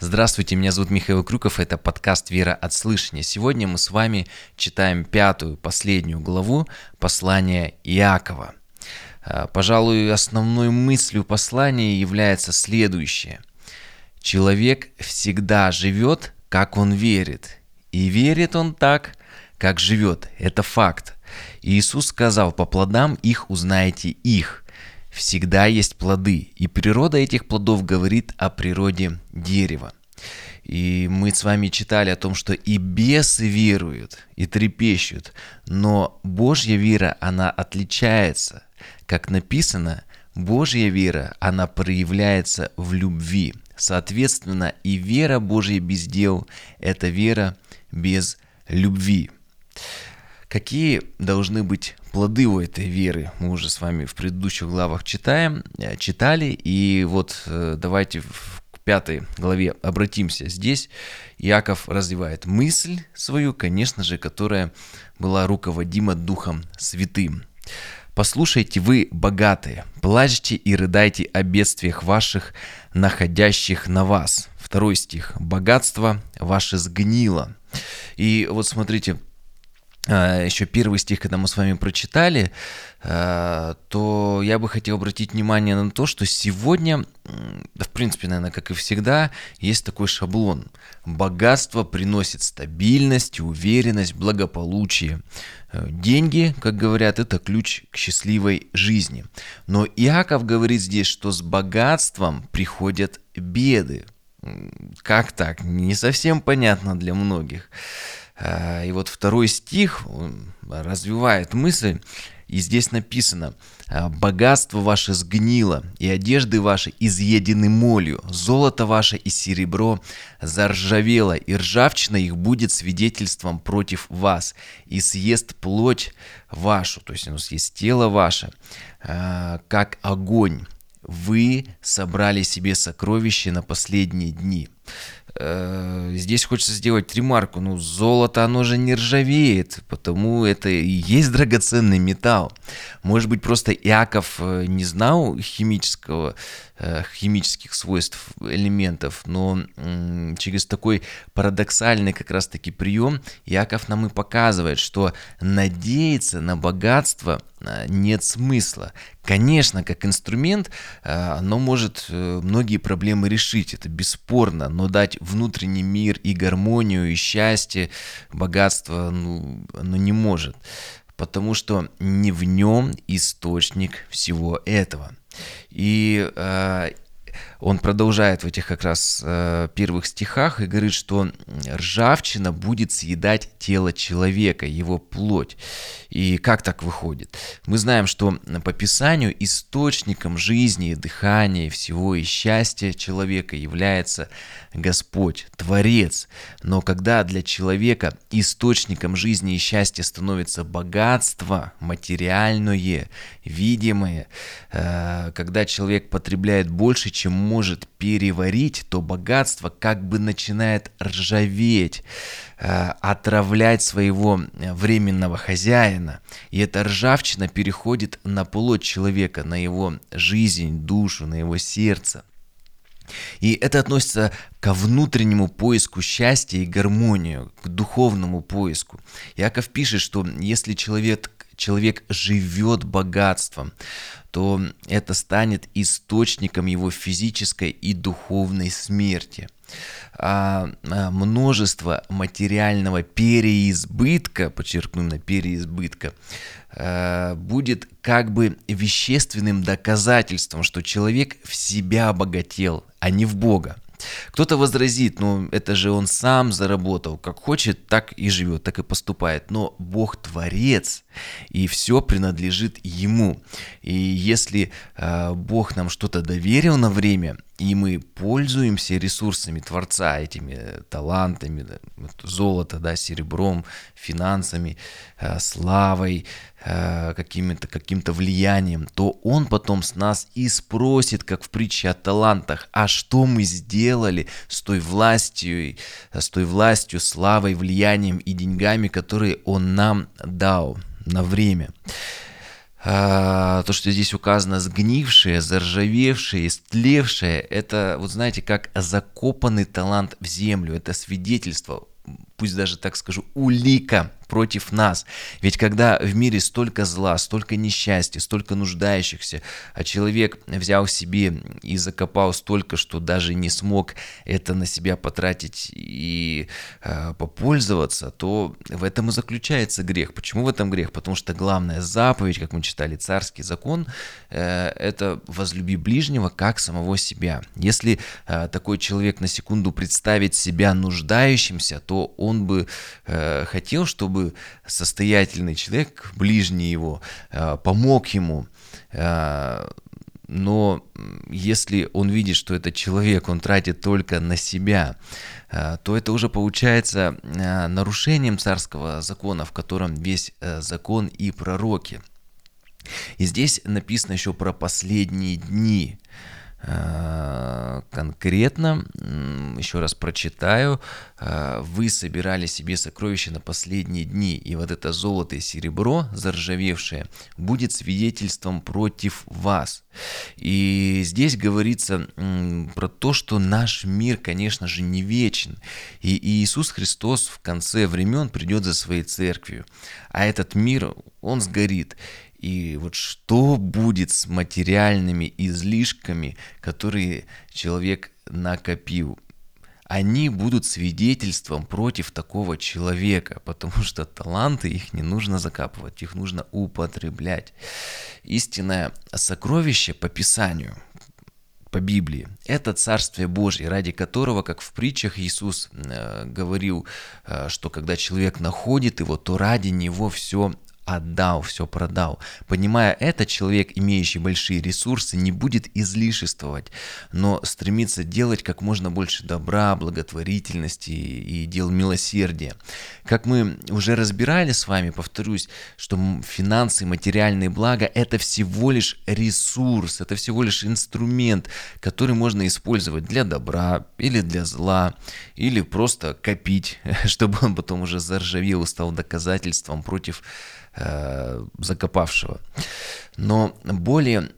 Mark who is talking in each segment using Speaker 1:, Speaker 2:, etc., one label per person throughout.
Speaker 1: Здравствуйте, меня зовут Михаил Крюков, это подкаст «Вера от слышания». Сегодня мы с вами читаем пятую, последнюю главу послания Иакова. А, пожалуй, основной мыслью послания является следующее. Человек всегда живет, как он верит, и верит он так, как живет. Это факт. Иисус сказал, по плодам их узнаете их – всегда есть плоды, и природа этих плодов говорит о природе дерева. И мы с вами читали о том, что и бесы веруют, и трепещут, но Божья вера, она отличается. Как написано, Божья вера, она проявляется в любви. Соответственно, и вера Божья без дел – это вера без любви. Какие должны быть плоды у этой веры? Мы уже с вами в предыдущих главах читаем, э, читали, и вот э, давайте в пятой главе обратимся. Здесь Иаков развивает мысль свою, конечно же, которая была руководима Духом Святым. Послушайте вы, богатые, плачьте и рыдайте о бедствиях ваших, находящих на вас. Второй стих. Богатство ваше сгнило. И вот смотрите, еще первый стих, когда мы с вами прочитали, а, то я бы хотел обратить внимание на то, что сегодня, в принципе, наверное, как и всегда, есть такой шаблон. Богатство приносит стабильность, уверенность, благополучие. Э, деньги, как говорят, это ключ к счастливой жизни. Но Иаков говорит здесь, что с богатством приходят беды. Как так? Не совсем понятно для многих. Э, и вот второй стих развивает мысль, и здесь написано, «Э, «Богатство ваше сгнило, и одежды ваши изъедены молью, золото ваше и серебро заржавело, и ржавчина их будет свидетельством против вас, и съест плоть вашу, то есть оно съест тело ваше, э, как огонь. Вы собрали себе сокровища на последние дни». Э, здесь хочется сделать ремарку, ну золото оно же не ржавеет, потому это и есть драгоценный металл. Может быть просто Иаков э, не знал химического, химических свойств элементов, но через такой парадоксальный как раз таки прием Иаков нам и показывает, что надеяться на богатство нет смысла. Конечно, как инструмент оно может многие проблемы решить, это бесспорно, но дать внутренний мир и гармонию, и счастье, богатство, ну, оно не может. Потому что не в нем источник всего этого. И э, он продолжает в этих как раз э, первых стихах и говорит, что ржавчина будет съедать тело человека, его плоть. И как так выходит? Мы знаем, что по Писанию источником жизни, дыхания, всего и счастья человека является Господь, Творец. Но когда для человека источником жизни и счастья становится богатство, материальное, видимое, э, когда человек потребляет больше, чем может переварить, то богатство как бы начинает ржаветь, э, отравлять своего э, временного хозяина. И эта ржавчина переходит на плоть человека, на его жизнь, душу, на его сердце. И это относится ко внутреннему поиску счастья и гармонию, к духовному поиску. Яков пишет, что если человек человек живет богатством, то это станет источником его физической и духовной смерти. А, а множество материального переизбытка, подчеркну на переизбытка, а, будет как бы вещественным доказательством, что человек в себя обогател, а не в Бога. Кто-то возразит, ну это же он сам заработал, как хочет, так и живет, так и поступает. Но Бог творец, и все принадлежит Ему. И если э, Бог нам что-то доверил на время, и мы пользуемся ресурсами Творца, этими талантами, золото, да, серебром, финансами, э, славой, э, каким-то каким влиянием, то Он потом с нас и спросит, как в притче о талантах, а что мы сделали с той властью, с той властью, славой, влиянием и деньгами, которые Он нам дал на время. А, то, что здесь указано сгнившее, заржавевшее, истлевшее, это, вот знаете, как закопанный талант в землю, это свидетельство пусть даже так скажу, улика против нас. Ведь когда в мире столько зла, столько несчастья, столько нуждающихся, а человек взял себе и закопал столько, что даже не смог это на себя потратить и э, попользоваться, то в этом и заключается грех. Почему в этом грех? Потому что главная заповедь, как мы читали, царский закон, э, это возлюби ближнего как самого себя. Если э, такой человек на секунду представит себя нуждающимся, то он бы э, хотел, чтобы чтобы состоятельный человек, ближний его, э, помог ему. Э, но если он видит, что этот человек, он тратит только на себя, э, то это уже получается нарушением царского закона, в котором весь закон и пророки. И здесь написано еще про последние дни. Э, конкретно, еще раз прочитаю, э, вы собирали себе сокровища на последние дни, и вот это золото и серебро, заржавевшее, будет свидетельством против вас. И здесь говорится про то, что наш мир, конечно же, не вечен, и Иисус Христос в конце времен придет за своей церковью, а этот мир, он сгорит. И вот что будет с материальными излишками, которые человек накопил? Они будут свидетельством против такого человека, потому что таланты их не нужно закапывать, их нужно употреблять. Истинное сокровище по Писанию, по Библии. Это Царствие Божье, ради которого, как в притчах Иисус э, говорил, э, что когда человек находит его, то ради него все отдал, все продал. Понимая это, человек, имеющий большие ресурсы, не будет излишествовать, но стремится делать как можно больше добра, благотворительности и дел милосердия. Как мы уже разбирали с вами, повторюсь, что финансы, материальные блага – это всего лишь ресурс, это всего лишь инструмент, который можно использовать для добра или для зла, или просто копить, чтобы он потом уже заржавел и стал доказательством против Э, закопавшего. Но более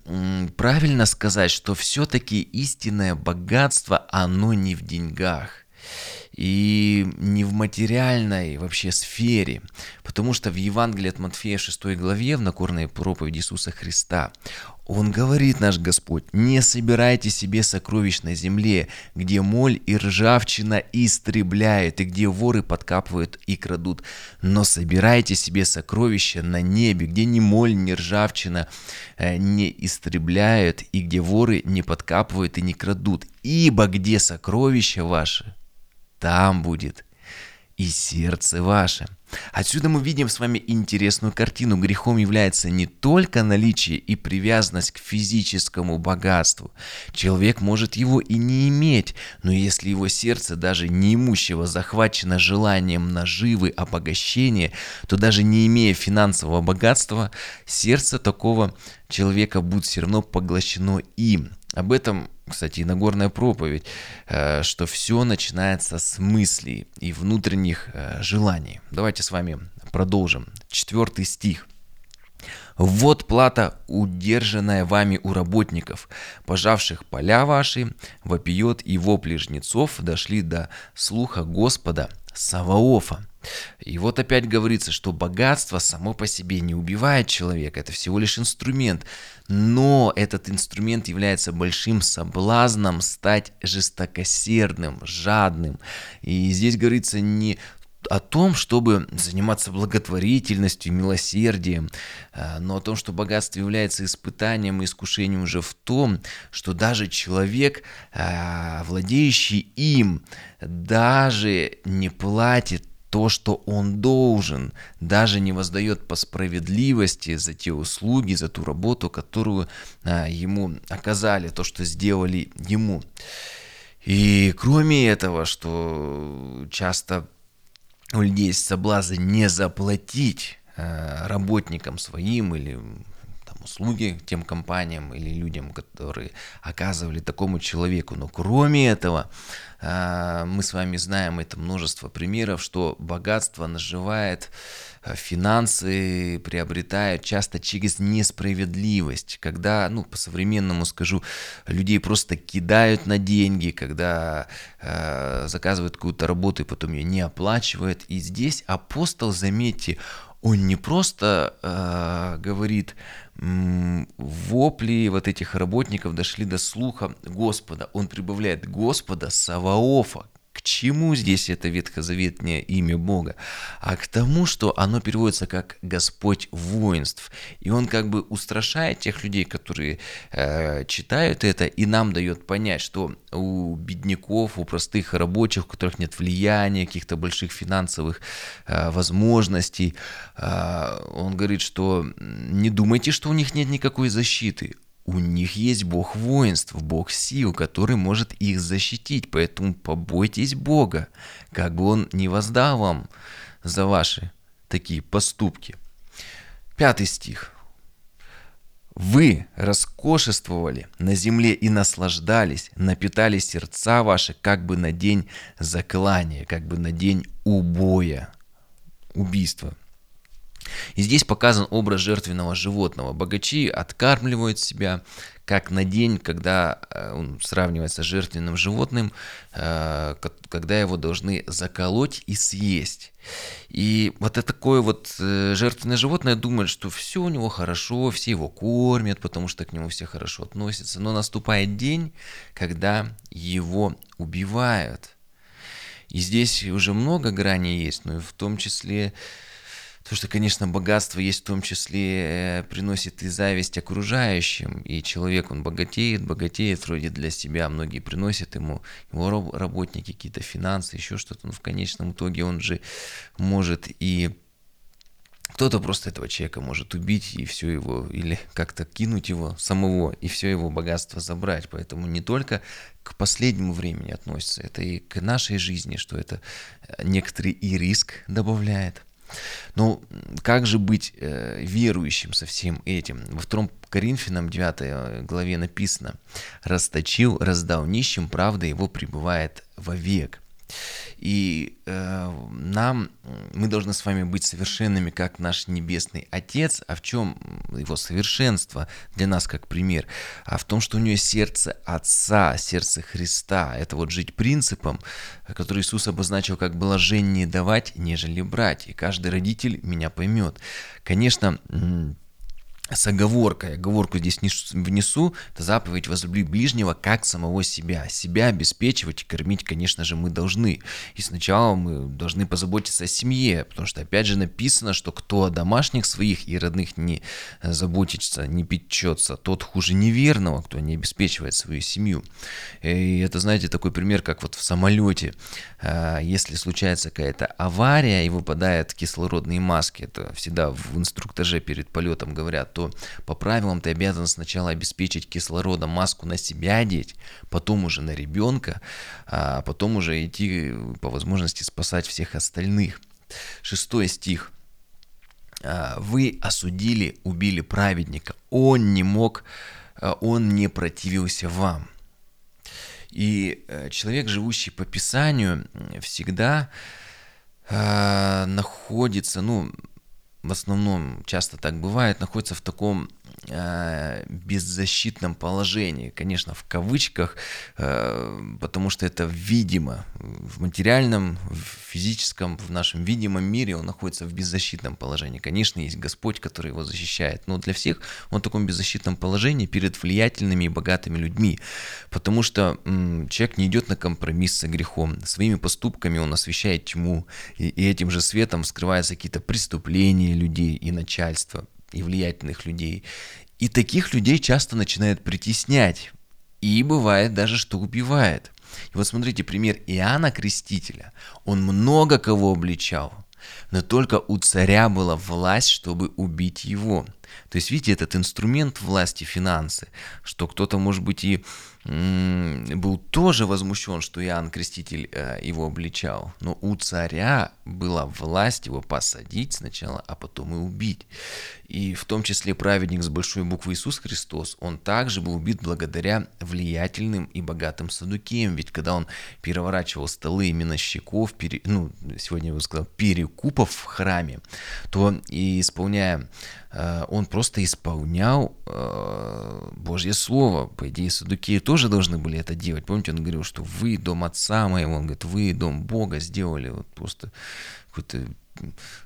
Speaker 1: правильно сказать, что все-таки истинное богатство, оно не в деньгах и не в материальной вообще сфере, потому что в Евангелии от Матфея 6 главе, в Нагорной проповеди Иисуса Христа, он говорит, наш Господь, не собирайте себе сокровищ на земле, где моль и ржавчина истребляют, и где воры подкапывают и крадут, но собирайте себе сокровища на небе, где ни моль, ни ржавчина э, не истребляют, и где воры не подкапывают и не крадут. Ибо где сокровища ваши, там будет и сердце ваше. Отсюда мы видим с вами интересную картину. Грехом является не только наличие и привязанность к физическому богатству. Человек может его и не иметь, но если его сердце даже неимущего захвачено желанием наживы, обогащения, то даже не имея финансового богатства, сердце такого человека будет все равно поглощено им. Об этом кстати, и Нагорная проповедь, э, что все начинается с мыслей и внутренних э, желаний. Давайте с вами продолжим. Четвертый стих. Вот плата, удержанная вами у работников, пожавших поля ваши, вопиет и вопли жнецов дошли до слуха Господа Саваофа. И вот опять говорится, что богатство само по себе не убивает человека, это всего лишь инструмент. Но этот инструмент является большим соблазном стать жестокосердным, жадным. И здесь говорится не о том, чтобы заниматься благотворительностью, милосердием, э, но о том, что богатство является испытанием и искушением уже в том, что даже человек, э, владеющий им, даже не платит то, что он должен, даже не воздает по справедливости за те услуги, за ту работу, которую а, ему оказали, то, что сделали ему. И кроме этого, что часто у людей есть соблазн не заплатить а, работникам своим или услуги тем компаниям или людям, которые оказывали такому человеку. Но кроме этого, а, мы с вами знаем это множество примеров, что богатство наживает а, финансы приобретают часто через несправедливость, когда, ну, по-современному скажу, людей просто кидают на деньги, когда э, заказывают какую-то работу и потом ее не оплачивают. И здесь апостол, заметьте, он не просто э, говорит, вопли вот этих работников дошли до слуха Господа. Он прибавляет Господа Саваофа, к чему здесь это ветхозаветное имя Бога? А к тому, что оно переводится как Господь воинств. И он как бы устрашает тех людей, которые э, читают это, и нам дает понять, что у бедняков, у простых рабочих, у которых нет влияния, каких-то больших финансовых э, возможностей, э, он говорит, что не думайте, что у них нет никакой защиты у них есть Бог воинств, Бог сил, который может их защитить. Поэтому побойтесь Бога, как бы Он не воздал вам за ваши такие поступки. Пятый стих. Вы роскошествовали на земле и наслаждались, напитали сердца ваши, как бы на день заклания, как бы на день убоя, убийства. И здесь показан образ жертвенного животного. Богачи откармливают себя, как на день, когда э, он сравнивается с жертвенным животным, э, когда его должны заколоть и съесть. И вот это такое вот э, жертвенное животное думает, что все у него хорошо, все его кормят, потому что к нему все хорошо относятся. Но наступает день, когда его убивают. И здесь уже много граней есть, но в том числе Потому что, конечно, богатство есть в том числе, э, приносит и зависть окружающим, и человек, он богатеет, богатеет вроде для себя, многие приносят ему, его работники, какие-то финансы, еще что-то, но в конечном итоге он же может и кто-то просто этого человека может убить и все его, или как-то кинуть его самого, и все его богатство забрать. Поэтому не только к последнему времени относится, это и к нашей жизни, что это э, некоторый и риск добавляет – ну, как же быть э, верующим со всем этим? Во втором Коринфянам 9 э, главе написано «Расточил, раздал нищим, правда его пребывает вовек». И э, нам, мы должны с вами быть совершенными, как наш Небесный Отец. А в чем его совершенство для нас как пример? А в том, что у него сердце Отца, сердце Христа. Это вот жить принципом, который Иисус обозначил как блажение давать, нежели брать. И каждый родитель меня поймет. Конечно, с оговоркой, оговорку здесь внесу, это заповедь возлюби ближнего как самого себя. Себя обеспечивать и кормить, конечно же, мы должны. И сначала мы должны позаботиться о семье, потому что опять же написано, что кто о домашних своих и родных не заботится, не печется, тот хуже неверного, кто не обеспечивает свою семью. И это, знаете, такой пример, как вот в самолете. А, если случается какая-то авария и выпадают кислородные маски, это всегда в инструктаже перед полетом говорят, то по правилам ты обязан сначала обеспечить кислородом маску на себя одеть, потом уже на ребенка, а потом уже идти по возможности спасать всех остальных. Шестой стих. «А, вы осудили, убили праведника. Он не мог, а, он не противился вам. И э, человек, живущий по Писанию, всегда э, находится, ну, в основном часто так бывает, находится в таком беззащитном положении, конечно, в кавычках, э, потому что это видимо. В материальном, в физическом, в нашем видимом мире он находится в беззащитном положении. Конечно, есть Господь, который его защищает, но для всех он в таком беззащитном положении перед влиятельными и богатыми людьми, потому что человек не идет на компромисс с грехом. Своими поступками он освещает тьму, и этим же светом скрываются какие-то преступления людей и начальства и влиятельных людей. И таких людей часто начинают притеснять. И бывает даже, что убивает. И вот смотрите, пример Иоанна Крестителя. Он много кого обличал, но только у царя была власть, чтобы убить его. То есть, видите, этот инструмент власти, финансы, что кто-то, может быть, и был тоже возмущен, что Иоанн Креститель э, его обличал. Но у царя была власть его посадить сначала, а потом и убить. И в том числе праведник с большой буквы Иисус Христос, он также был убит благодаря влиятельным и богатым садукеям. Ведь когда он переворачивал столы именно щеков, пере, ну, сегодня я бы сказал, перекупов в храме, то и исполняя Э, он просто исполнял э, Божье Слово. По идее, садукеи тоже должны были это делать. Помните, он говорил, что вы дом отца моего, он говорит, вы дом Бога сделали. Вот просто какое-то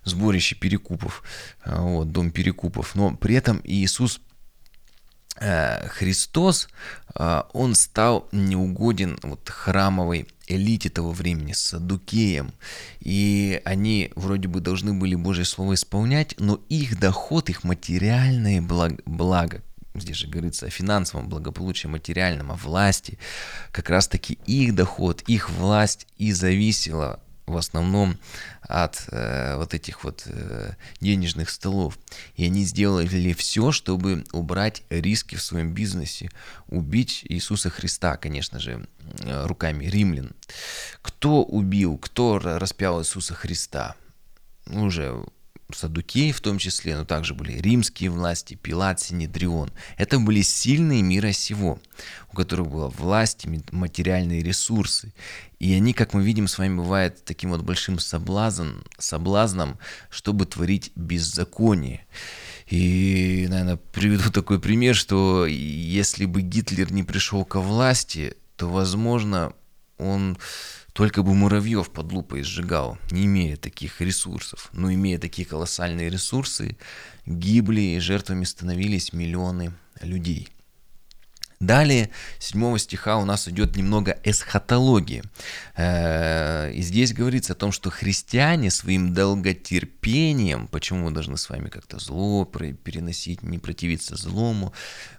Speaker 1: сборище перекупов, э, вот, дом перекупов. Но при этом Иисус Христос, он стал неугоден вот храмовой элите того времени, садукеям. И они вроде бы должны были Божье Слово исполнять, но их доход, их материальное благо, благо здесь же говорится о финансовом благополучии, материальном, о власти, как раз-таки их доход, их власть и зависела в основном от э, вот этих вот э, денежных столов. И они сделали все, чтобы убрать риски в своем бизнесе, убить Иисуса Христа, конечно же, руками римлян. Кто убил, кто распял Иисуса Христа? Уже Садукеи в том числе, но также были римские власти, Пилат, Синедрион. Это были сильные мира сего, у которых была власть, материальные ресурсы. И они, как мы видим, с вами бывают таким вот большим соблазн, соблазном, чтобы творить беззаконие. И, наверное, приведу такой пример, что если бы Гитлер не пришел ко власти, то, возможно, он только бы муравьев под лупой сжигал, не имея таких ресурсов. Но имея такие колоссальные ресурсы, гибли и жертвами становились миллионы людей. Далее, 7 стиха у нас идет немного эсхатологии. Э, и здесь говорится о том, что христиане своим долготерпением, почему мы должны с вами как-то зло переносить, не противиться злому,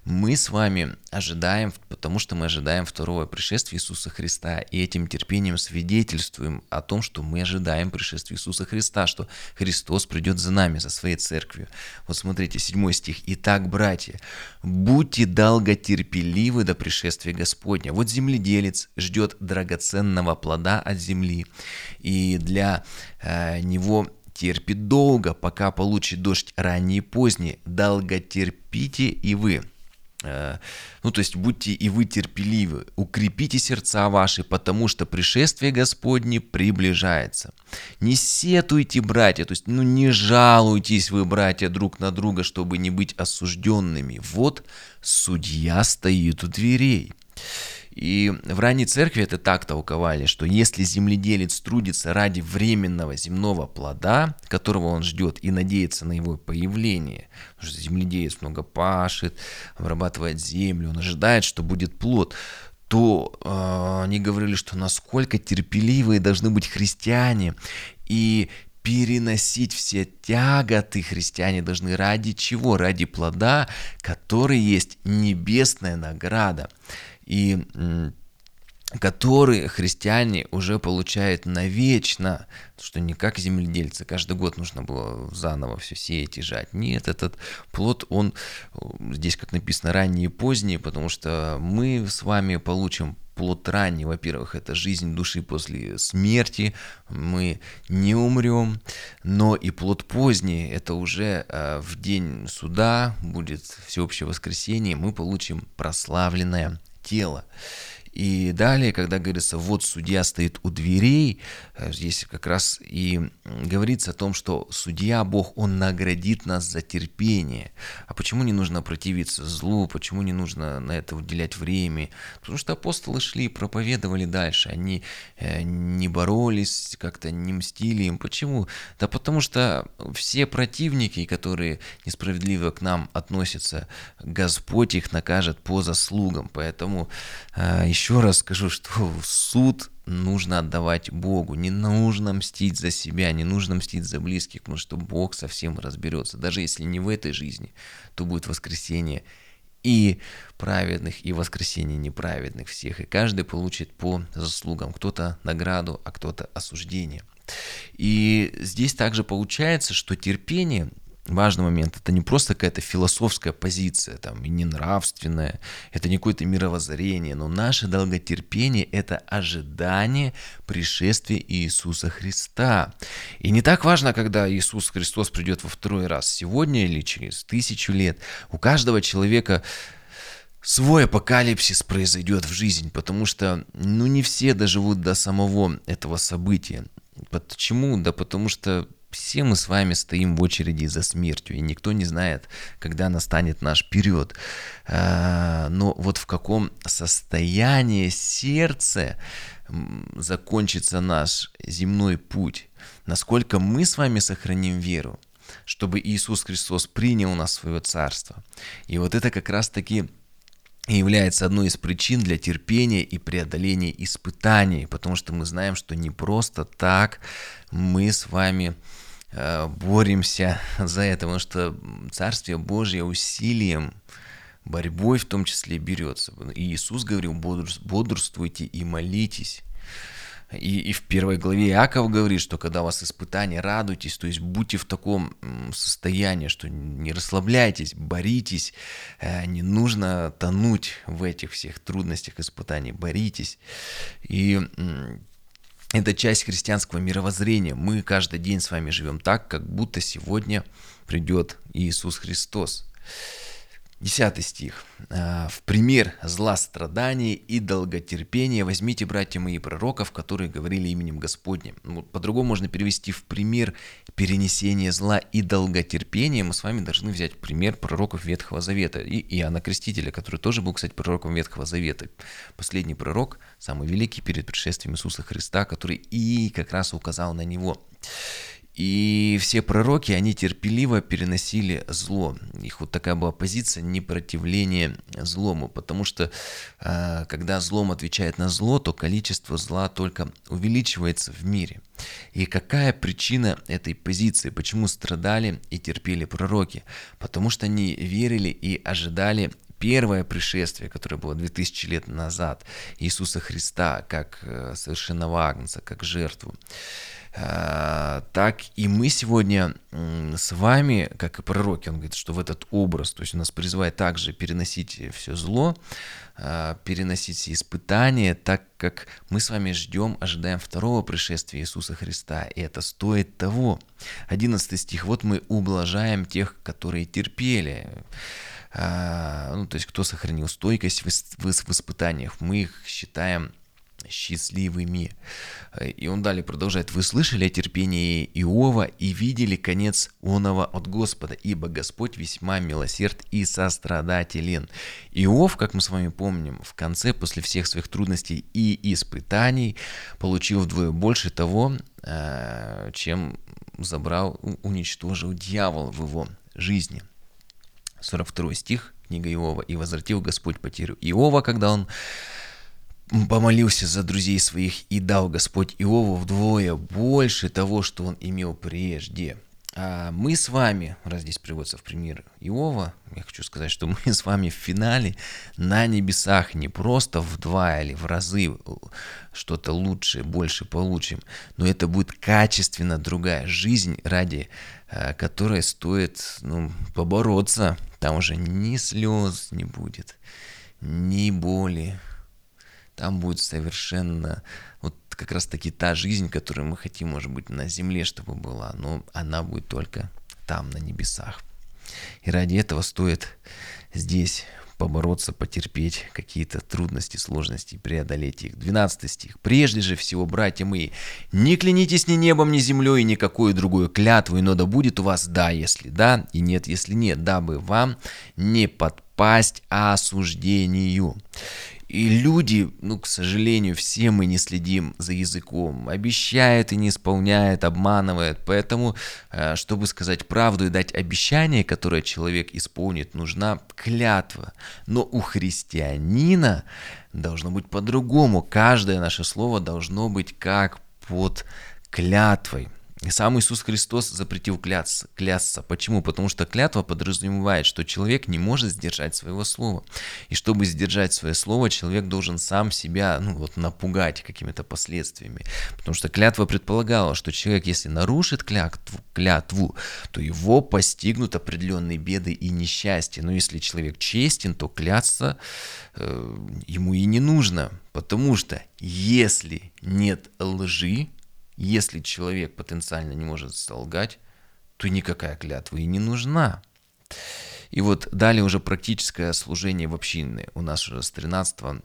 Speaker 1: мы с вами ожидаем, потому что мы ожидаем второго пришествия Иисуса Христа, и этим терпением свидетельствуем о том, что мы ожидаем пришествия Иисуса Христа, что Христос придет за нами, за своей церковью. Вот смотрите, 7 стих. «Итак, братья, будьте долготерпеливы, терпеливы до пришествия Господня. Вот земледелец ждет драгоценного плода от земли, и для э, него терпит долго, пока получит дождь ранний и поздний. Долго терпите и вы. Э, ну, то есть будьте и вы терпеливы, укрепите сердца ваши, потому что пришествие Господне приближается. Не сетуйте, братья, то есть, ну, не жалуйтесь вы, братья, друг на друга, чтобы не быть осужденными. Вот судья стоит у дверей. И в ранней церкви это так толковали, что если земледелец трудится ради временного земного плода, которого он ждет и надеется на его появление, потому что земледелец много пашет, обрабатывает землю, он ожидает, что будет плод, то э, они говорили, что насколько терпеливые должны быть христиане и переносить все тяготы христиане должны ради чего? Ради плода, который есть небесная награда и которые христиане уже получают навечно, что не как земледельцы, каждый год нужно было заново все сеять и жать. Нет, этот плод, он здесь, как написано, ранний и поздний, потому что мы с вами получим плод ранний, во-первых, это жизнь души после смерти, мы не умрем, но и плод поздний, это уже э, в день суда будет всеобщее воскресенье, мы получим прославленное тело. И далее, когда говорится, вот судья стоит у дверей, э, здесь как раз и говорится о том, что судья Бог, Он наградит нас за терпение. А почему не нужно противиться злу, почему не нужно на это уделять время? Потому что апостолы шли проповедовали дальше, они э, не боролись, как-то не мстили им. Почему? Да потому что все противники, которые несправедливо к нам относятся, Господь их накажет по заслугам. Поэтому еще еще раз скажу, что суд нужно отдавать Богу. Не нужно мстить за себя, не нужно мстить за близких, потому что Бог совсем разберется. Даже если не в этой жизни, то будет воскресенье и праведных, и воскресенье неправедных всех. И каждый получит по заслугам. Кто-то награду, а кто-то осуждение. И здесь также получается, что терпение важный момент. Это не просто какая-то философская позиция, там, и не нравственная, это не какое-то мировоззрение, но наше долготерпение – это ожидание пришествия Иисуса Христа. И не так важно, когда Иисус Христос придет во второй раз, сегодня или через тысячу лет. У каждого человека свой апокалипсис произойдет в жизнь, потому что, ну, не все доживут до самого этого события. Почему? Да потому что все мы с вами стоим в очереди за смертью, и никто не знает, когда настанет наш период. А, но вот в каком состоянии сердце закончится наш земной путь, насколько мы с вами сохраним веру, чтобы Иисус Христос принял нас в свое царство. И вот это как раз-таки является одной из причин для терпения и преодоления испытаний, потому что мы знаем, что не просто так мы с вами боремся за это, потому что Царствие Божье усилием, борьбой в том числе берется. И Иисус говорил, бодрствуйте и молитесь. И, и в первой главе Иаков говорит, что когда у вас испытания, радуйтесь, то есть будьте в таком состоянии, что не расслабляйтесь, боритесь, э, не нужно тонуть в этих всех трудностях испытаний, боритесь. И это часть христианского мировоззрения. Мы каждый день с вами живем так, как будто сегодня придет Иисус Христос. Десятый стих. «А, «В пример зла страдания и долготерпения возьмите, братья мои, пророков, которые говорили именем Господним». Ну, по-другому можно перевести в пример перенесения зла и долготерпения. Мы с вами должны взять пример пророков Ветхого Завета и Иоанна Крестителя, который тоже был, кстати, пророком Ветхого Завета. Последний пророк, самый великий перед пришествием Иисуса Христа, который и как раз указал на него. И все пророки, они терпеливо переносили зло. Их вот такая была позиция непротивления злому, потому что а, когда злом отвечает на зло, то количество зла только увеличивается в мире. И какая причина этой позиции? Почему страдали и терпели пророки? Потому что они верили и ожидали первое пришествие, которое было 2000 лет назад, Иисуса Христа, как э, совершенного агнца, как жертву. Э, так и мы сегодня с вами, как и пророки, он говорит, что в этот образ, то есть он нас призывает также переносить все зло, э, переносить все испытания, так как мы с вами ждем, ожидаем второго пришествия Иисуса Христа, и это стоит того. 11 стих, вот мы ублажаем тех, которые терпели, э, ну, то есть кто сохранил стойкость в, в, в испытаниях, мы их считаем счастливыми. И он далее продолжает. «Вы слышали о терпении Иова и видели конец оного от Господа, ибо Господь весьма милосерд и сострадателен». Иов, как мы с вами помним, в конце, после всех своих трудностей и испытаний, получил вдвое больше того, э, чем забрал, уничтожил дьявол в его жизни. 42 стих, книга Иова. «И возвратил Господь потерю Иова, когда он помолился за друзей своих и дал Господь Иову вдвое больше того, что он имел прежде. А мы с вами, раз здесь приводится в пример Иова, я хочу сказать, что мы с вами в финале на небесах не просто в два или в разы что-то лучшее, больше получим, но это будет качественно другая жизнь, ради а, которой стоит ну, побороться. Там уже ни слез не будет, ни боли, там будет совершенно вот как раз таки та жизнь, которую мы хотим, может быть, на земле, чтобы была, но она будет только там, на небесах. И ради этого стоит здесь побороться, потерпеть какие-то трудности, сложности, преодолеть их. 12 стих. «Прежде же всего, братья мои, не клянитесь ни небом, ни землей, ни никакой другой клятвой, но да будет у вас да, если да, и нет, если нет, дабы вам не подпасть осуждению». И люди, ну, к сожалению, все мы не следим за языком. Обещает и не исполняет, обманывает. Поэтому, э, чтобы сказать правду и дать обещание, которое человек исполнит, нужна клятва. Но у христианина должно быть по-другому. Каждое наше слово должно быть как под клятвой. Сам Иисус Христос запретил клясться, клясться. Почему? Потому что клятва подразумевает, что человек не может сдержать своего слова. И чтобы сдержать свое слово, человек должен сам себя ну, вот, напугать какими-то последствиями. Потому что клятва предполагала, что человек, если нарушит клятву, клятву то его постигнут определенные беды и несчастья. Но если человек честен, то клясться э, ему и не нужно. Потому что если нет лжи, если человек потенциально не может солгать, то никакая клятва и не нужна. И вот далее уже практическое служение в общине. У нас уже с 13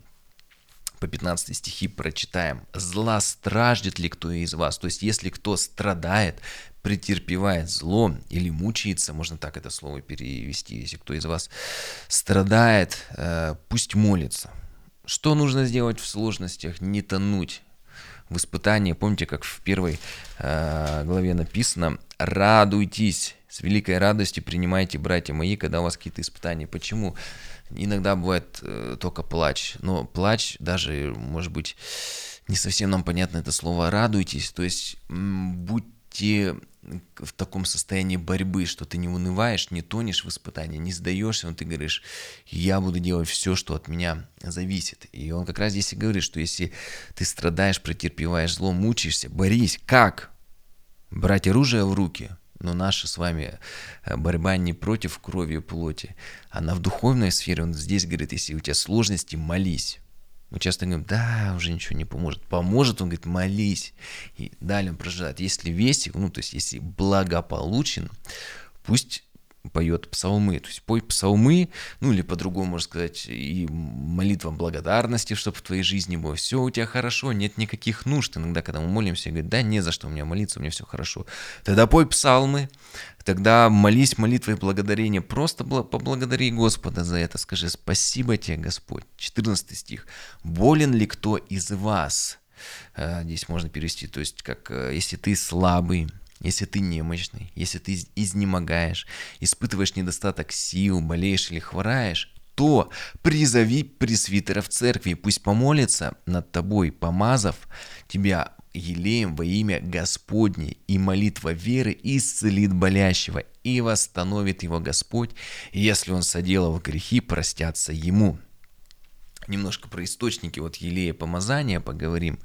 Speaker 1: по 15 стихи прочитаем. «Зла страждет ли кто из вас?» То есть, если кто страдает, претерпевает зло или мучается, можно так это слово перевести, если кто из вас страдает, э, пусть молится. Что нужно сделать в сложностях? Не тонуть в испытании. Помните, как в первой э, главе написано «Радуйтесь, с великой радостью принимайте, братья мои, когда у вас какие-то испытания». Почему? Иногда бывает э, только плач, но плач даже, может быть, не совсем нам понятно это слово «радуйтесь», то есть будьте в таком состоянии борьбы, что ты не унываешь, не тонешь в испытании, не сдаешься, но ты говоришь, я буду делать все, что от меня зависит. И он как раз здесь и говорит, что если ты страдаешь, претерпеваешь зло, мучаешься, борись. Как? Брать оружие в руки. Но наша с вами э, борьба не против крови и плоти, она в духовной сфере. Он здесь говорит, если у тебя сложности, молись. Мы часто говорим, да, уже ничего не поможет. Поможет, он говорит, молись. И далее он продолжает, если весь, ну, то есть, если благополучен, пусть поет псалмы. То есть пой псалмы, ну или по-другому можно сказать, и молитва благодарности, чтобы в твоей жизни было все у тебя хорошо, нет никаких нужд. Иногда, когда мы молимся, говорит, да, не за что у меня молиться, у меня все хорошо. Тогда пой псалмы, тогда молись молитвой благодарения, просто поблагодари Господа за это, скажи спасибо тебе, Господь. 14 стих. Болен ли кто из вас? Э, здесь можно перевести, то есть как э, если ты слабый, если ты немощный, если ты изнемогаешь, испытываешь недостаток сил, болеешь или хвораешь, то призови пресвитера в церкви, пусть помолится над тобой, помазав тебя елеем во имя Господне, и молитва веры исцелит болящего, и восстановит его Господь, если он соделал грехи, простятся ему немножко про источники вот елея помазания поговорим.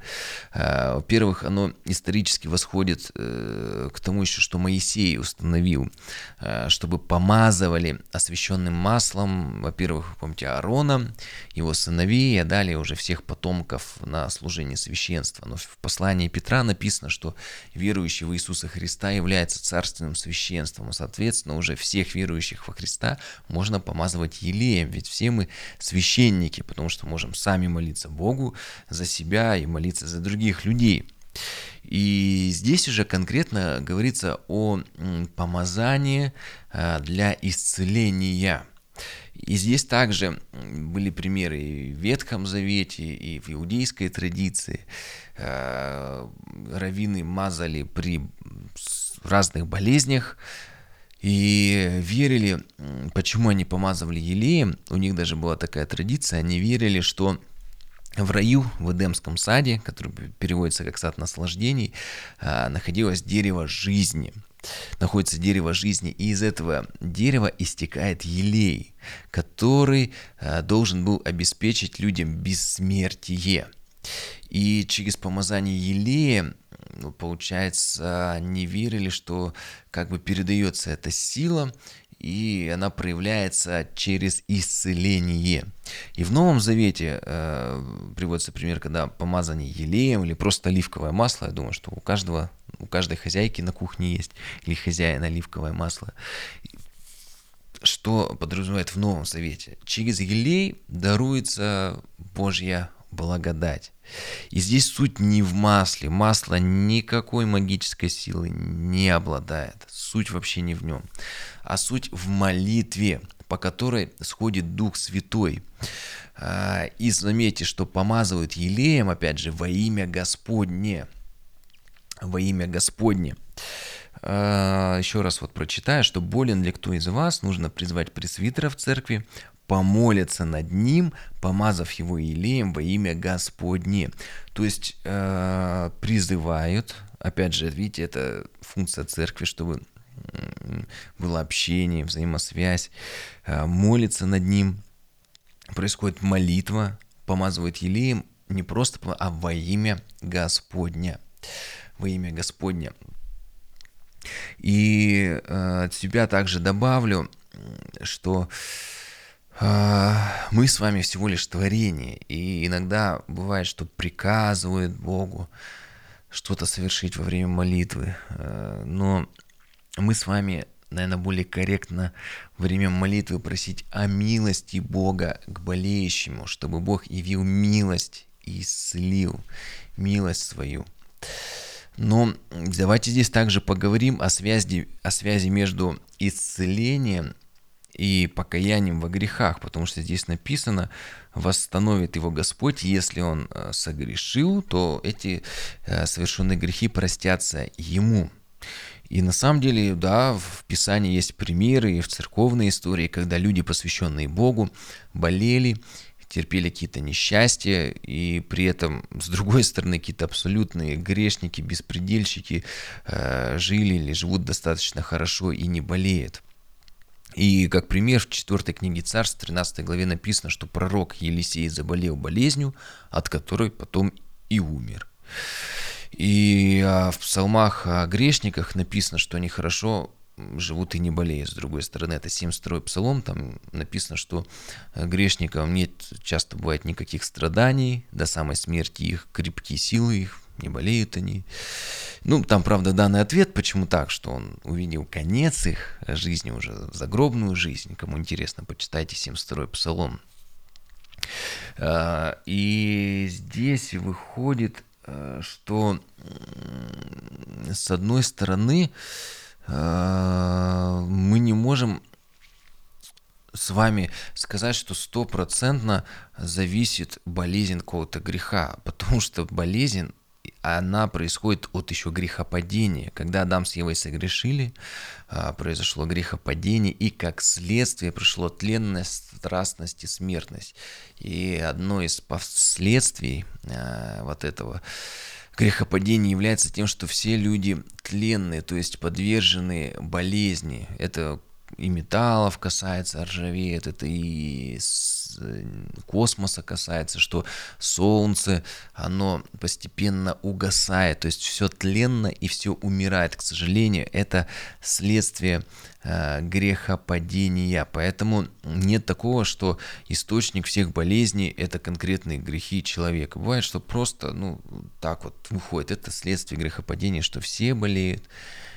Speaker 1: А, во-первых, оно исторически восходит э, к тому еще, что Моисей установил, а, чтобы помазывали освященным маслом, во-первых, помните, Аарона, его сыновей, а далее уже всех потомков на служение священства. Но в послании Петра написано, что верующий в Иисуса Христа является царственным священством, соответственно, уже всех верующих во Христа можно помазывать елеем, ведь все мы священники, потому потому что можем сами молиться Богу за себя и молиться за других людей. И здесь уже конкретно говорится о помазании а, для исцеления. И здесь также были примеры и в Ветхом Завете, и в иудейской традиции. А, раввины мазали при разных болезнях, и верили, почему они помазывали елеем, у них даже была такая традиция, они верили, что в раю, в Эдемском саде, который переводится как сад наслаждений, а, находилось дерево жизни. Находится дерево жизни, и из этого дерева истекает елей, который а, должен был обеспечить людям бессмертие. И через помазание елея ну, получается, не верили, что как бы передается эта сила, и она проявляется через исцеление. И в Новом Завете э, приводится пример, когда помазание елеем или просто оливковое масло, я думаю, что у каждого, у каждой хозяйки на кухне есть, или хозяина оливковое масло. Что подразумевает в Новом Завете? Через елей даруется Божья благодать. И здесь суть не в масле. Масло никакой магической силы не обладает. Суть вообще не в нем. А суть в молитве, по которой сходит Дух Святой. А, и заметьте, что помазывают елеем, опять же, во имя Господне. Во имя Господне. э, еще раз вот прочитаю, что болен ли кто из вас, нужно призвать пресвитера в церкви, помолиться над ним, помазав его елеем во имя Господне. То есть э, призывают, опять же, видите, это функция церкви, чтобы было общение, взаимосвязь, э, молится над ним, происходит молитва, помазывает елеем не просто, а во имя Господня. Во имя Господня. И э, от себя также добавлю, что э, мы с вами всего лишь творение. И иногда бывает, что приказывают Богу что-то совершить во время молитвы. Э, но мы с вами, наверное, более корректно во время молитвы просить о милости Бога к болеющему, чтобы Бог явил милость и исцелил милость свою. Но давайте здесь также поговорим о связи, о связи между исцелением и покаянием во грехах, потому что здесь написано, восстановит его Господь, если он э, согрешил, то эти э, совершенные грехи простятся ему. И на самом деле, да, в Писании есть примеры и в церковной истории, когда люди, посвященные Богу, болели, терпели какие-то несчастья, и при этом, с другой стороны, какие-то абсолютные грешники, беспредельщики э, жили или живут достаточно хорошо и не болеют. И как пример в 4 книге Царств, 13 главе написано, что пророк Елисей заболел болезнью, от которой потом и умер. И а, в псалмах о грешниках написано, что они хорошо живут и не болеют. С другой стороны, это 72-й псалом, там написано, что грешникам нет, часто бывает никаких страданий, до самой смерти их крепкие силы их, не болеют они. Ну, там, правда, данный ответ, почему так, что он увидел конец их жизни уже, загробную жизнь. Кому интересно, почитайте 72-й псалом. А, и здесь выходит Э, что с одной стороны э, мы не можем с вами сказать, что стопроцентно зависит болезнь какого-то греха, потому что болезнь она происходит от еще грехопадения. Когда Адам с Евой согрешили, а, произошло грехопадение, и как следствие пришло тленность, страстность и смертность. И одно из последствий а, вот этого грехопадения является тем, что все люди тленные, то есть подвержены болезни. Это и металлов касается, ржавеет, это и э, космоса касается, что Солнце, оно постепенно угасает, то есть все тленно и все умирает. К сожалению, это следствие э, грехопадения. Поэтому нет такого, что источник всех болезней – это конкретные грехи человека. Бывает, что просто, ну, так вот выходит. Это следствие грехопадения, что все болеют,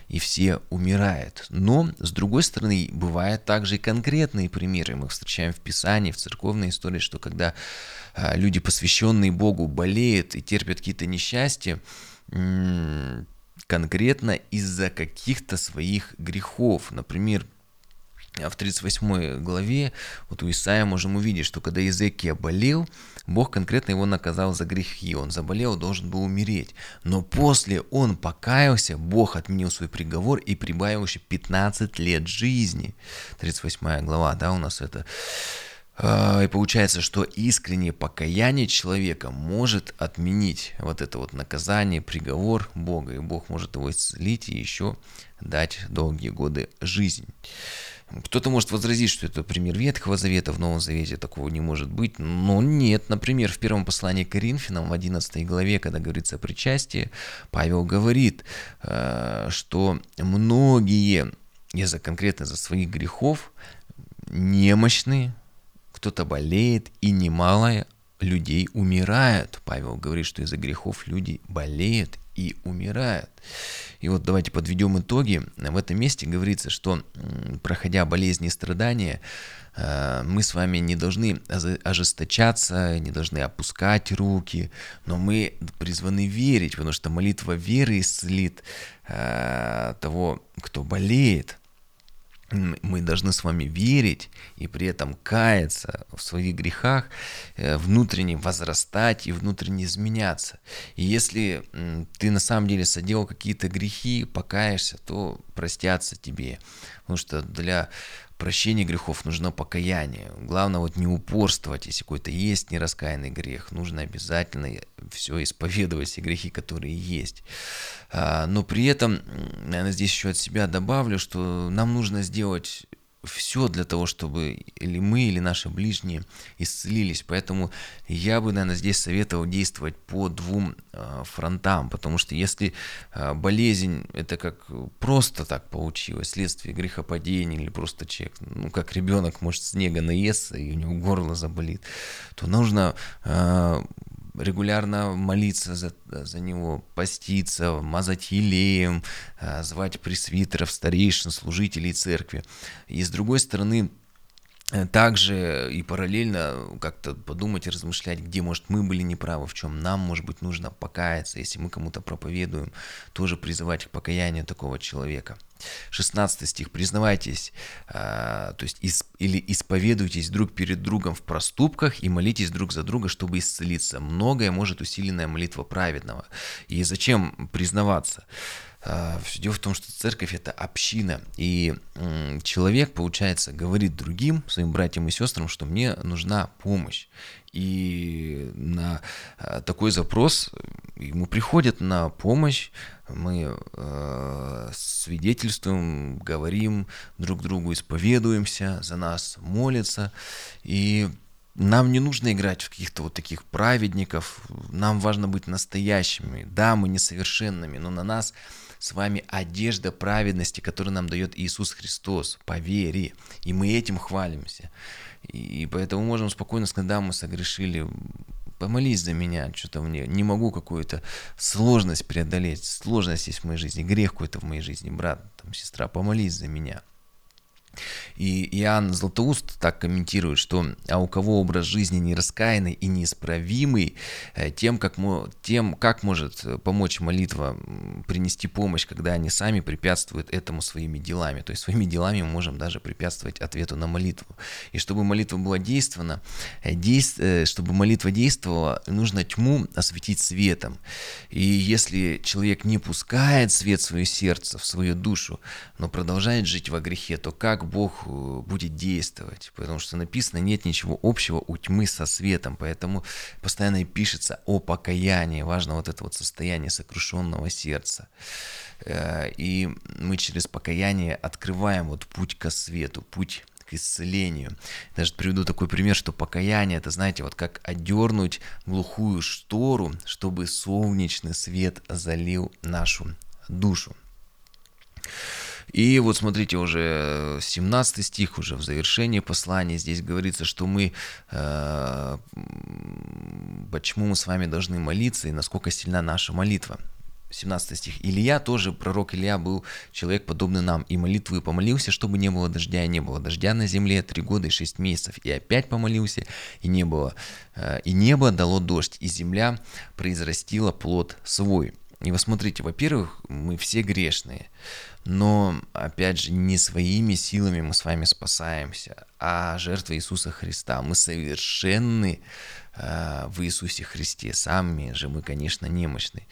Speaker 1: и все умирают. Но, с другой стороны, бывают также и конкретные примеры. Мы встречаем в Писании, в церковной истории, что когда а, люди, посвященные Богу, болеют и терпят какие-то несчастья, конкретно из-за каких-то своих грехов. Например, в 38 главе вот у Исаия можем увидеть, что когда Иезекия болел, Бог конкретно его наказал за грехи. Он заболел, должен был умереть. Но после он покаялся, Бог отменил свой приговор и прибавил еще 15 лет жизни. 38 глава, да, у нас это. А, и получается, что искреннее покаяние человека может отменить вот это вот наказание, приговор Бога, и Бог может его исцелить и еще дать долгие годы жизнь. Кто-то может возразить, что это пример Ветхого Завета, в Новом Завете такого не может быть. Но нет, например, в первом послании к Коринфянам, в 11 главе, когда говорится о причастии, Павел говорит, э, что многие из-за конкретно за своих грехов немощны, кто-то болеет, и немало людей умирают. Павел говорит, что из-за грехов люди болеют и умирают. И вот давайте подведем итоги. В этом месте говорится, что проходя болезни и страдания, э, мы с вами не должны ожесточаться, не должны опускать руки, но мы призваны верить, потому что молитва веры исцелит э, того, кто болеет. Мы должны с вами верить и при этом каяться в своих грехах, э, внутренне возрастать и внутренне изменяться. И если ты на самом деле соделал какие-то грехи, покаешься, то простятся тебе. Потому что для прощения грехов нужно покаяние. Главное вот не упорствовать, если какой-то есть нераскаянный грех, нужно обязательно все исповедовать, все грехи, которые есть. А, но при этом, наверное, здесь еще от себя добавлю, что нам нужно сделать все для того, чтобы или мы, или наши ближние исцелились. Поэтому я бы, наверное, здесь советовал действовать по двум э, фронтам, потому что если э, болезнь это как просто так получилось, следствие грехопадения или просто человек, ну как ребенок может снега наесться и у него горло заболит, то нужно э, регулярно молиться за, за него, поститься, мазать елеем, а, звать пресвитеров, старейшин, служителей церкви. И с другой стороны, Э, также и параллельно как-то подумать и размышлять, где, может, мы были неправы, в чем нам, может быть, нужно покаяться, если мы кому-то проповедуем, тоже призывать к покаянию такого человека. 16 стих. «Признавайтесь, э, то есть из, или исповедуйтесь друг перед другом в проступках и молитесь друг за друга, чтобы исцелиться. Многое может усиленная молитва праведного». И зачем признаваться? А, Дело в том, что церковь это община, и человек, получается, говорит другим, своим братьям и сестрам, что мне нужна помощь. И на а, такой запрос ему приходят на помощь, мы э, свидетельствуем, говорим друг другу, исповедуемся, за нас молятся, и нам не нужно играть в каких-то вот таких праведников, нам важно быть настоящими. Да, мы несовершенными, но на нас с вами одежда праведности, которую нам дает Иисус Христос по вере. И мы этим хвалимся. И поэтому можем спокойно сказать, да, мы согрешили, помолись за меня, что-то мне не могу какую-то сложность преодолеть, сложность есть в моей жизни, грех какой-то в моей жизни, брат, там, сестра, помолись за меня. И Иоанн Златоуст так комментирует, что а у кого образ жизни нераскаянный и неисправимый, э, тем как, тем, как может помочь молитва принести помощь, когда они сами препятствуют этому своими делами. То есть своими делами мы можем даже препятствовать ответу на молитву. И чтобы молитва была действована, э, действ, э, чтобы молитва действовала, нужно тьму осветить светом. И если человек не пускает свет в свое сердце, в свою душу, но продолжает жить во грехе, то как Бог э, будет действовать, потому что написано, нет ничего общего у тьмы со светом, поэтому постоянно и пишется о покаянии, важно вот это вот состояние сокрушенного сердца. Э, и мы через покаяние открываем вот путь ко свету, путь к исцелению. Даже приведу такой пример, что покаяние, это, знаете, вот как одернуть глухую штору, чтобы солнечный свет залил нашу душу. И вот смотрите, уже 17 стих, уже в завершении послания, здесь говорится, что мы, э, почему мы с вами должны молиться и насколько сильна наша молитва. 17 стих. Илья тоже, пророк Илья был человек, подобный нам, и молитвы помолился, чтобы не было дождя, и не было дождя на земле три года и шесть месяцев, и опять помолился, и не было, э, и небо дало дождь, и земля произрастила плод свой. И вы смотрите, во-первых, мы все грешные, но, опять же, не своими силами мы с вами спасаемся, а жертва Иисуса Христа. Мы совершенны э, в Иисусе Христе, сами же мы, конечно, немощны.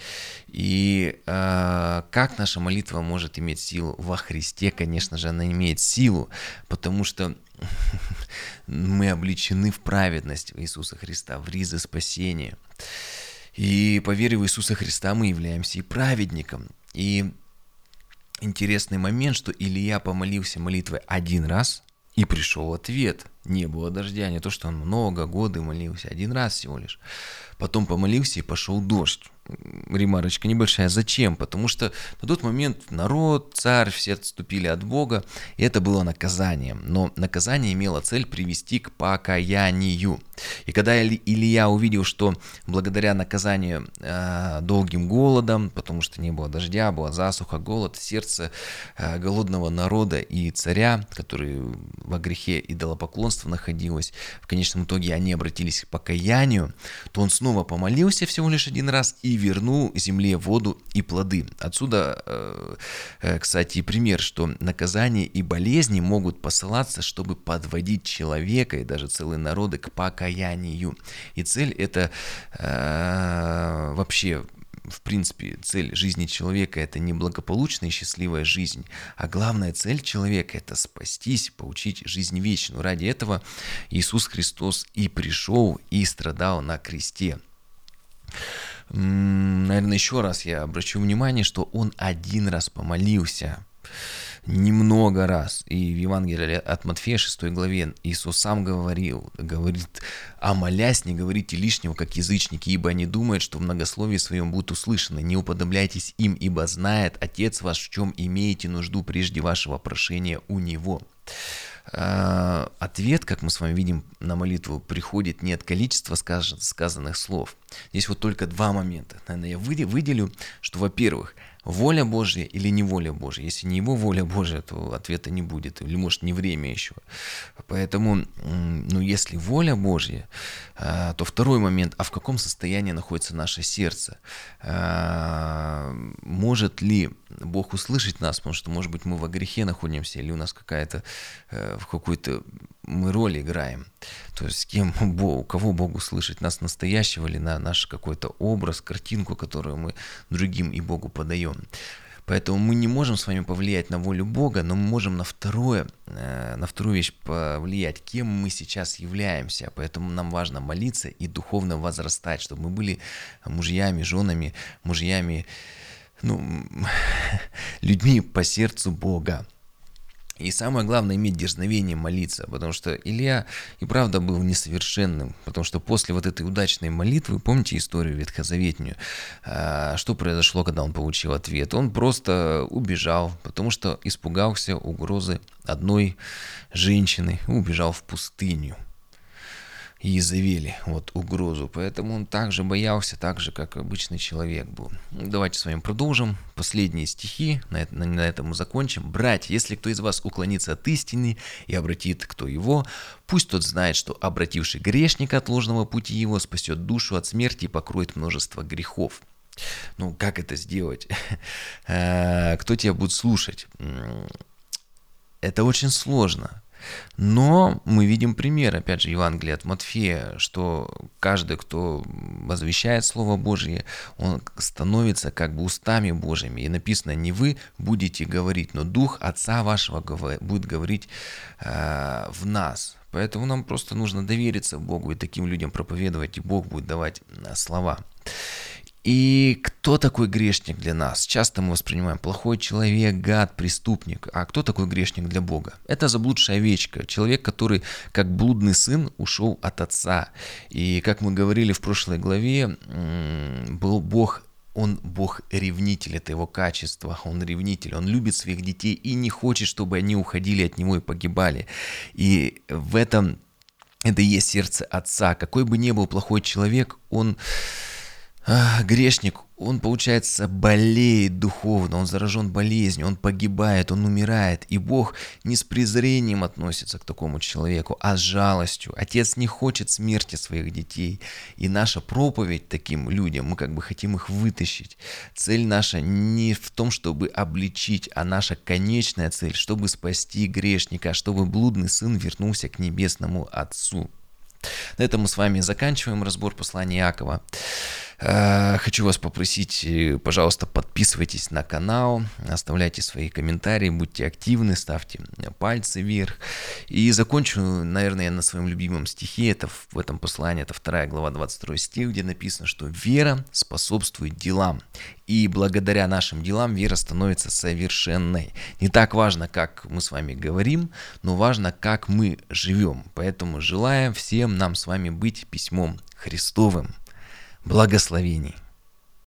Speaker 1: И э, как наша молитва может иметь силу во Христе? Конечно же, она имеет силу, потому что мы обличены в праведность Иисуса Христа, в ризы спасения. И по вере в Иисуса Христа мы являемся и праведником. И интересный момент, что Илья помолился молитвой один раз, и пришел ответ. Не было дождя, не то, что он много, годы молился, один раз всего лишь. Потом помолился и пошел дождь ремарочка небольшая. Зачем? Потому что на тот момент народ, царь, все отступили от Бога, и это было наказанием. Но наказание имело цель привести к покаянию. И когда Илья увидел, что благодаря наказанию э, долгим голодом, потому что не было дождя, была засуха, голод, сердце э, голодного народа и царя, который во грехе идолопоклонства находилось, в конечном итоге они обратились к покаянию, то он снова помолился всего лишь один раз и верну земле воду и плоды. Отсюда, э, э, кстати, пример, что наказания и болезни могут посылаться, чтобы подводить человека и даже целые народы к покаянию. И цель это э, вообще в принципе, цель жизни человека – это не благополучная и счастливая жизнь, а главная цель человека – это спастись, получить жизнь вечную. Ради этого Иисус Христос и пришел, и страдал на кресте. Наверное, еще раз я обращу внимание, что Он один раз помолился немного раз. И в Евангелии от Матфея 6 главе Иисус сам говорил, говорит, а молясь, не говорите лишнего, как язычники, ибо они думают, что в многословии своем будут услышаны. Не уподобляйтесь им, ибо знает Отец ваш, в чем имеете нужду прежде вашего прошения у Него. А, ответ, как мы с вами видим, на молитву приходит не от количества сказанных слов. Здесь вот только два момента. Наверное, я выделю, что, во-первых, воля Божья или не воля Божья. Если не его воля Божья, то ответа не будет, или может не время еще. Поэтому, ну, если воля Божья, а, то второй момент, а в каком состоянии находится наше сердце? А, может ли Бог услышать нас, потому что, может быть, мы во грехе находимся, или у нас какая-то, э, в какой-то мы роль играем. То есть с кем Бог, кого Бог услышать, нас настоящего или на наш какой-то образ, картинку, которую мы другим и Богу подаем. Поэтому мы не можем с вами повлиять на волю Бога, но мы можем на второе, э, на вторую вещь повлиять, кем мы сейчас являемся. Поэтому нам важно молиться и духовно возрастать, чтобы мы были мужьями, женами, мужьями, ну, людьми по сердцу Бога. И самое главное, иметь дерзновение молиться, потому что Илья и правда был несовершенным, потому что после вот этой удачной молитвы, помните историю ветхозаветнюю, а, что произошло, когда он получил ответ? Он просто убежал, потому что испугался угрозы одной женщины, убежал в пустыню. Иезавели, вот угрозу. Поэтому он также боялся, так же, как обычный человек был. Давайте с вами продолжим. Последние стихи, на, это, на этом мы закончим. «Братья, если кто из вас уклонится от истины и обратит кто его, пусть тот знает, что обративший грешника от ложного пути его спасет душу от смерти и покроет множество грехов». Ну, как это сделать? Э, кто тебя будет слушать? Это очень сложно. Но мы видим пример, опять же, Евангелия от Матфея, что каждый, кто возвещает Слово Божье, он становится как бы устами Божьими. И написано, не вы будете говорить, но Дух Отца вашего будет говорить э, в нас. Поэтому нам просто нужно довериться Богу и таким людям проповедовать, и Бог будет давать э, слова. И кто такой грешник для нас? Часто мы воспринимаем плохой человек, гад, преступник. А кто такой грешник для Бога? Это заблудшая овечка, человек, который как блудный сын ушел от отца. И как мы говорили в прошлой главе, был Бог он Бог-ревнитель, это его качество, он ревнитель, он любит своих детей и не хочет, чтобы они уходили от него и погибали. И в этом это и есть сердце отца. Какой бы ни был плохой человек, он грешник, он, получается, болеет духовно, он заражен болезнью, он погибает, он умирает. И Бог не с презрением относится к такому человеку, а с жалостью. Отец не хочет смерти своих детей. И наша проповедь таким людям, мы как бы хотим их вытащить. Цель наша не в том, чтобы обличить, а наша конечная цель, чтобы спасти грешника, чтобы блудный сын вернулся к небесному Отцу. На этом мы с вами заканчиваем разбор послания Иакова. Э, хочу вас попросить, э, пожалуйста, подписывайтесь на канал, оставляйте свои комментарии, будьте активны, ставьте пальцы вверх. И закончу, наверное, на своем любимом стихе, это в этом послании, это 2 глава 22 стих, где написано, что вера способствует делам. И благодаря нашим делам вера становится совершенной. Не так важно, как мы с вами говорим, но важно, как мы живем. Поэтому желаем всем нам с вами быть письмом Христовым благословений.